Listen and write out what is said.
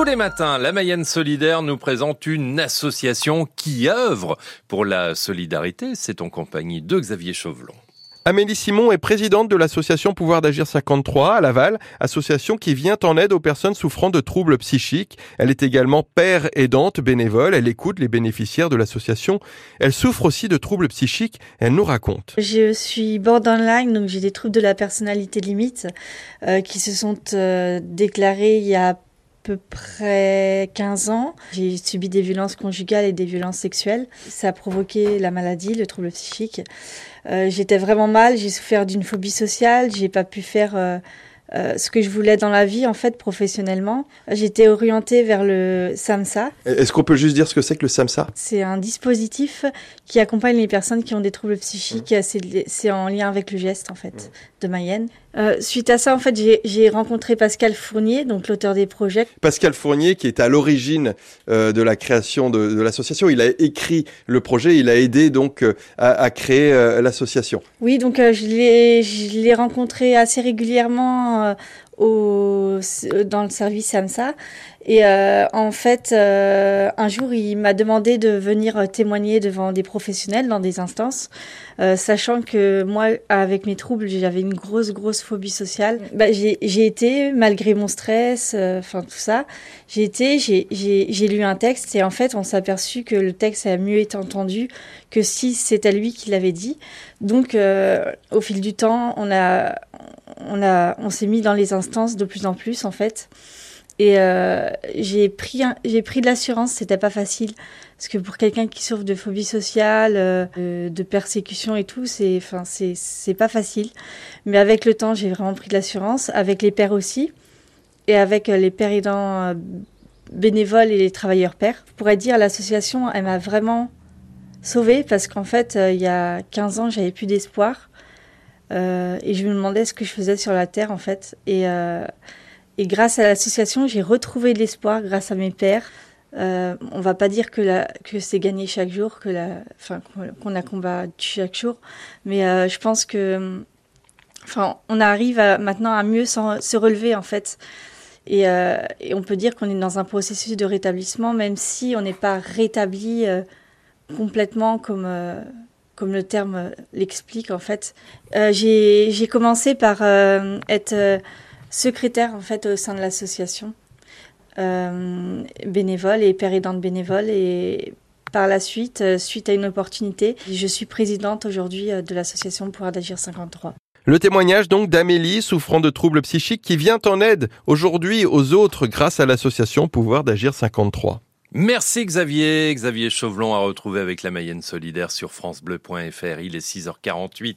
Tous les matins, la Mayenne Solidaire nous présente une association qui œuvre pour la solidarité. C'est en compagnie de Xavier Chauvelon. Amélie Simon est présidente de l'association Pouvoir d'agir 53 à Laval, association qui vient en aide aux personnes souffrant de troubles psychiques. Elle est également père aidante bénévole, elle écoute les bénéficiaires de l'association. Elle souffre aussi de troubles psychiques, elle nous raconte. Je suis borderline, donc j'ai des troubles de la personnalité limite euh, qui se sont euh, déclarés il y a peu près 15 ans. J'ai subi des violences conjugales et des violences sexuelles. Ça a provoqué la maladie, le trouble psychique. Euh, j'étais vraiment mal, j'ai souffert d'une phobie sociale, j'ai pas pu faire euh, euh, ce que je voulais dans la vie, en fait, professionnellement. J'étais orientée vers le SAMSA. Est-ce qu'on peut juste dire ce que c'est que le SAMSA? C'est un dispositif qui accompagne les personnes qui ont des troubles psychiques. Mmh. C'est en lien avec le geste, en fait, mmh. de Mayenne. Euh, suite à ça, en fait, j'ai rencontré Pascal Fournier, donc l'auteur des projets. Pascal Fournier, qui est à l'origine euh, de la création de, de l'association, il a écrit le projet, il a aidé donc euh, à, à, créer l'association. Oui, donc je l'ai rencontré assez régulièrement au, dans le service SAMSA. Et euh, en fait, euh, un jour, il m'a demandé de venir témoigner devant des professionnels dans des instances, euh, sachant que moi, avec mes troubles, j'avais une grosse, grosse phobie sociale. Bah, j'ai été, malgré mon stress, euh, enfin tout ça, j'ai été, j'ai lu un texte et en fait, on s'est aperçu que le texte a mieux été entendu que si c'était lui qui l'avait dit. Donc, euh, au fil du temps, on a, on a, on s'est mis dans les instances de plus en plus en fait. Et euh, j'ai pris, j'ai pris de l'assurance. C'était pas facile parce que pour quelqu'un qui souffre de phobie sociale, euh, de persécution et tout, c'est, enfin, c'est, c'est pas facile. Mais avec le temps, j'ai vraiment pris de l'assurance. Avec les pères aussi, et avec euh, les pères aidants bénévoles et les travailleurs pères. Je pourrais dire l'association, elle m'a vraiment sauvée parce qu'en fait, il y a 15 ans, j'avais plus d'espoir. Euh, et je me demandais ce que je faisais sur la terre en fait. Et, euh, et grâce à l'association, j'ai retrouvé de l'espoir grâce à mes pères. Euh, on va pas dire que, c'est gagné chaque jour, que qu'on a combattu chaque jour, mais euh, je pense que, enfin, on arrive maintenant à mieux se relever en fait. Et, on peut dire qu'on est dans un processus de rétablissement, même si on n'est pas rétabli complètement comme comme le terme l'explique en fait. Euh, j'ai commencé par euh, être euh, secrétaire en fait au sein de l'association bénévole et père bénévole et par la suite, suite à une opportunité, je suis présidente aujourd'hui de l'association Pouvoir d'agir 53. Le témoignage donc d'Amélie souffrant de troubles psychiques qui vient en aide aujourd'hui aux autres grâce à l'association Pouvoir d'agir 53. Merci Xavier. Xavier Chauvelon à retrouver avec la Mayenne solidaire sur francebleu.fr. Il est 6h48.